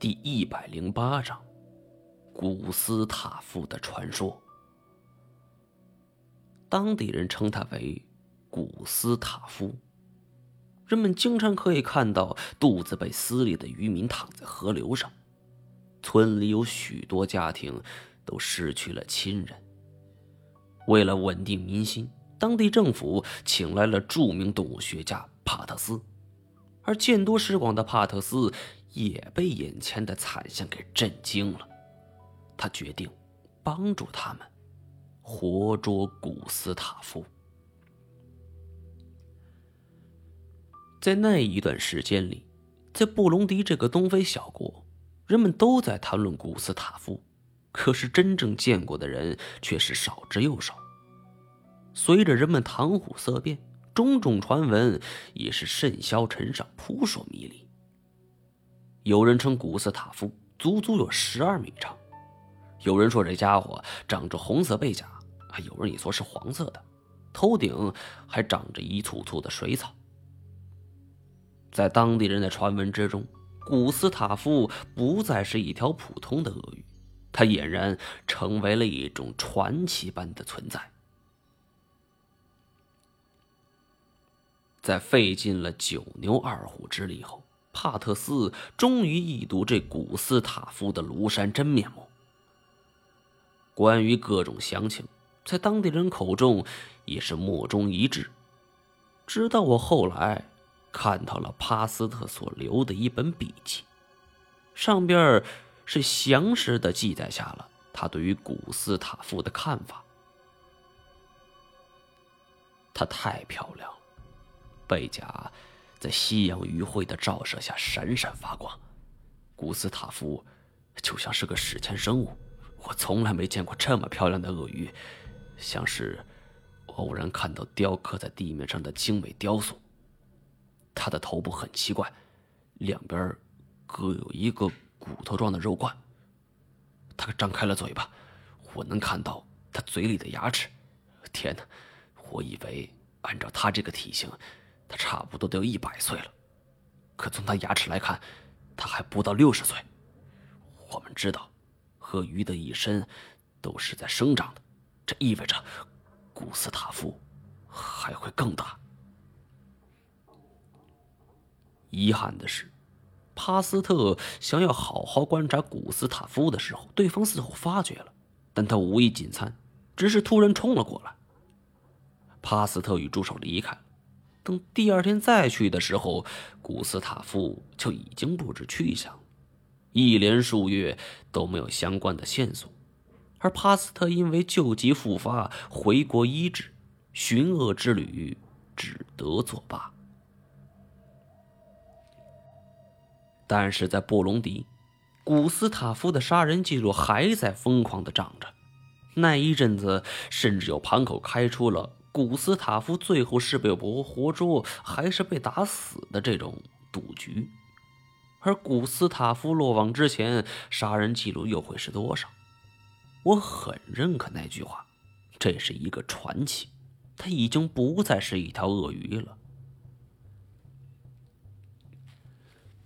第一百零八章：古斯塔夫的传说。当地人称他为古斯塔夫。人们经常可以看到肚子被撕裂的渔民躺在河流上。村里有许多家庭都失去了亲人。为了稳定民心，当地政府请来了著名动物学家帕特斯，而见多识广的帕特斯。也被眼前的惨象给震惊了，他决定帮助他们活捉古斯塔夫。在那一段时间里，在布隆迪这个东非小国，人们都在谈论古斯塔夫，可是真正见过的人却是少之又少。随着人们谈虎色变，种种传闻也是甚嚣尘上，扑朔迷离。有人称古斯塔夫足足有十二米长，有人说这家伙长着红色背甲，还有人也说是黄色的，头顶还长着一簇簇的水草。在当地人的传闻之中，古斯塔夫不再是一条普通的鳄鱼，它俨然成为了一种传奇般的存在。在费尽了九牛二虎之力后。帕特斯终于一睹这古斯塔夫的庐山真面目。关于各种详情，在当地人口中也是莫衷一是。直到我后来看到了帕斯特所留的一本笔记，上边是详实的记载下了他对于古斯塔夫的看法。她太漂亮，背甲。在夕阳余晖的照射下闪闪发光，古斯塔夫就像是个史前生物。我从来没见过这么漂亮的鳄鱼，像是偶然看到雕刻在地面上的精美雕塑。它的头部很奇怪，两边各有一个骨头状的肉冠。它张开了嘴巴，我能看到它嘴里的牙齿。天哪，我以为按照它这个体型。他差不多都有一百岁了，可从他牙齿来看，他还不到六十岁。我们知道，鳄鱼的一生都是在生长的，这意味着古斯塔夫还会更大。遗憾的是，帕斯特想要好好观察古斯塔夫的时候，对方似乎发觉了，但他无意进餐，只是突然冲了过来。帕斯特与助手离开了。等第二天再去的时候，古斯塔夫就已经不知去向，一连数月都没有相关的线索，而帕斯特因为旧疾复发回国医治，寻恶之旅只得作罢。但是在布隆迪，古斯塔夫的杀人记录还在疯狂的涨着，那一阵子甚至有盘口开出了。古斯塔夫最后是被活活捉，还是被打死的这种赌局？而古斯塔夫落网之前，杀人记录又会是多少？我很认可那句话，这是一个传奇，他已经不再是一条鳄鱼了。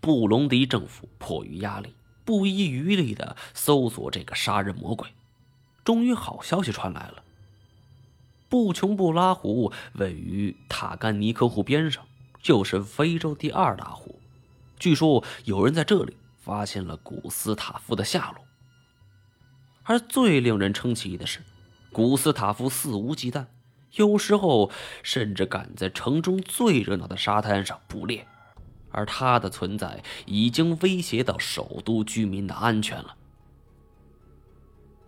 布隆迪政府迫于压力，不遗余力的搜索这个杀人魔鬼，终于好消息传来了。布琼布拉湖位于塔甘尼克湖边上，就是非洲第二大湖。据说有人在这里发现了古斯塔夫的下落。而最令人称奇的是，古斯塔夫肆无忌惮，有时候甚至敢在城中最热闹的沙滩上捕猎，而他的存在已经威胁到首都居民的安全了。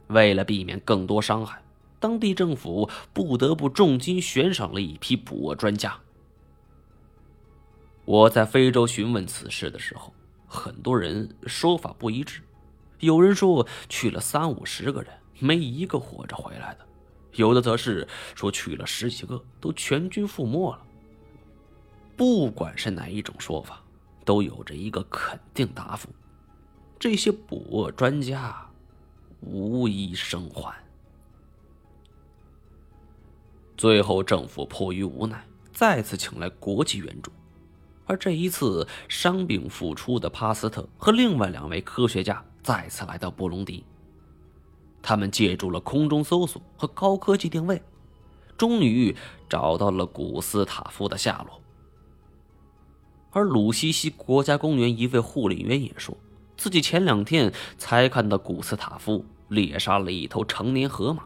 为了避免更多伤害。当地政府不得不重金悬赏了一批捕获专家。我在非洲询问此事的时候，很多人说法不一致，有人说去了三五十个人，没一个活着回来的；有的则是说去了十几个，都全军覆没了。不管是哪一种说法，都有着一个肯定答复：这些捕获专家无一生还。最后，政府迫于无奈，再次请来国际援助。而这一次伤病复出的帕斯特和另外两位科学家再次来到布隆迪。他们借助了空中搜索和高科技定位，终于找到了古斯塔夫的下落。而鲁西西国家公园一位护林员也说，自己前两天才看到古斯塔夫猎杀了一头成年河马。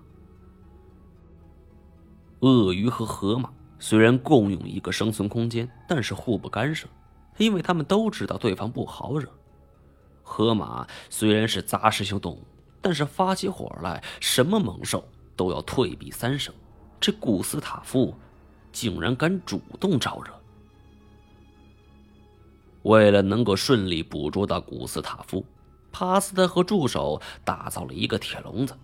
鳄鱼和河马虽然共用一个生存空间，但是互不干涉，因为他们都知道对方不好惹。河马虽然是杂食性动物。但是发起火来，什么猛兽都要退避三舍。这古斯塔夫竟然敢主动招惹。为了能够顺利捕捉到古斯塔夫，帕斯特和助手打造了一个铁笼子。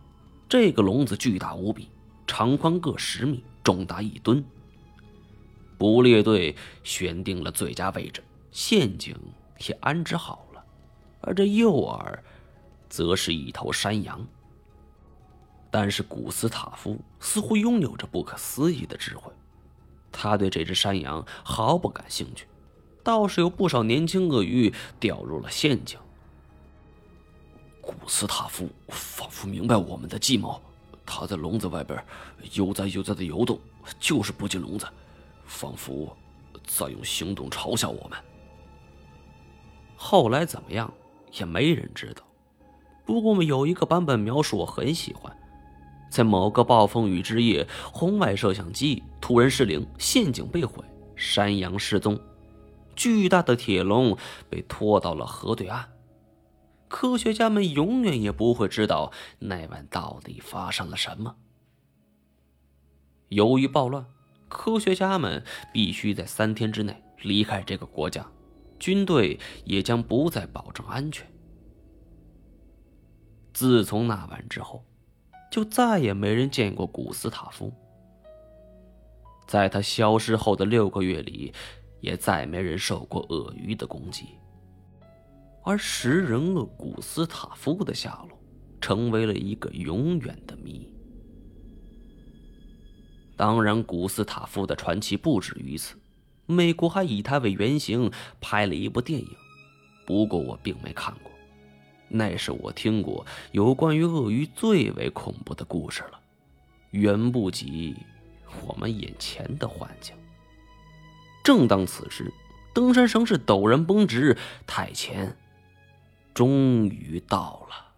这个笼子巨大无比，长宽各十米，重达一吨。捕猎队选定了最佳位置，陷阱也安置好了，而这诱饵。则是一头山羊。但是古斯塔夫似乎拥有着不可思议的智慧，他对这只山羊毫不感兴趣，倒是有不少年轻鳄鱼掉入了陷阱。古斯塔夫仿佛明白我们的计谋，他在笼子外边悠哉悠哉的游动，就是不进笼子，仿佛在用行动嘲笑我们。后来怎么样，也没人知道。不过，有一个版本描述我很喜欢：在某个暴风雨之夜，红外摄像机突然失灵，陷阱被毁，山羊失踪，巨大的铁笼被拖到了河对岸。科学家们永远也不会知道那晚到底发生了什么。由于暴乱，科学家们必须在三天之内离开这个国家，军队也将不再保证安全。自从那晚之后，就再也没人见过古斯塔夫。在他消失后的六个月里，也再没人受过鳄鱼的攻击。而食人鳄古斯塔夫的下落，成为了一个永远的谜。当然，古斯塔夫的传奇不止于此，美国还以他为原型拍了一部电影，不过我并没看过。那是我听过有关于鳄鱼最为恐怖的故事了，远不及我们眼前的幻境。正当此时，登山绳是陡然绷直，太前终于到了。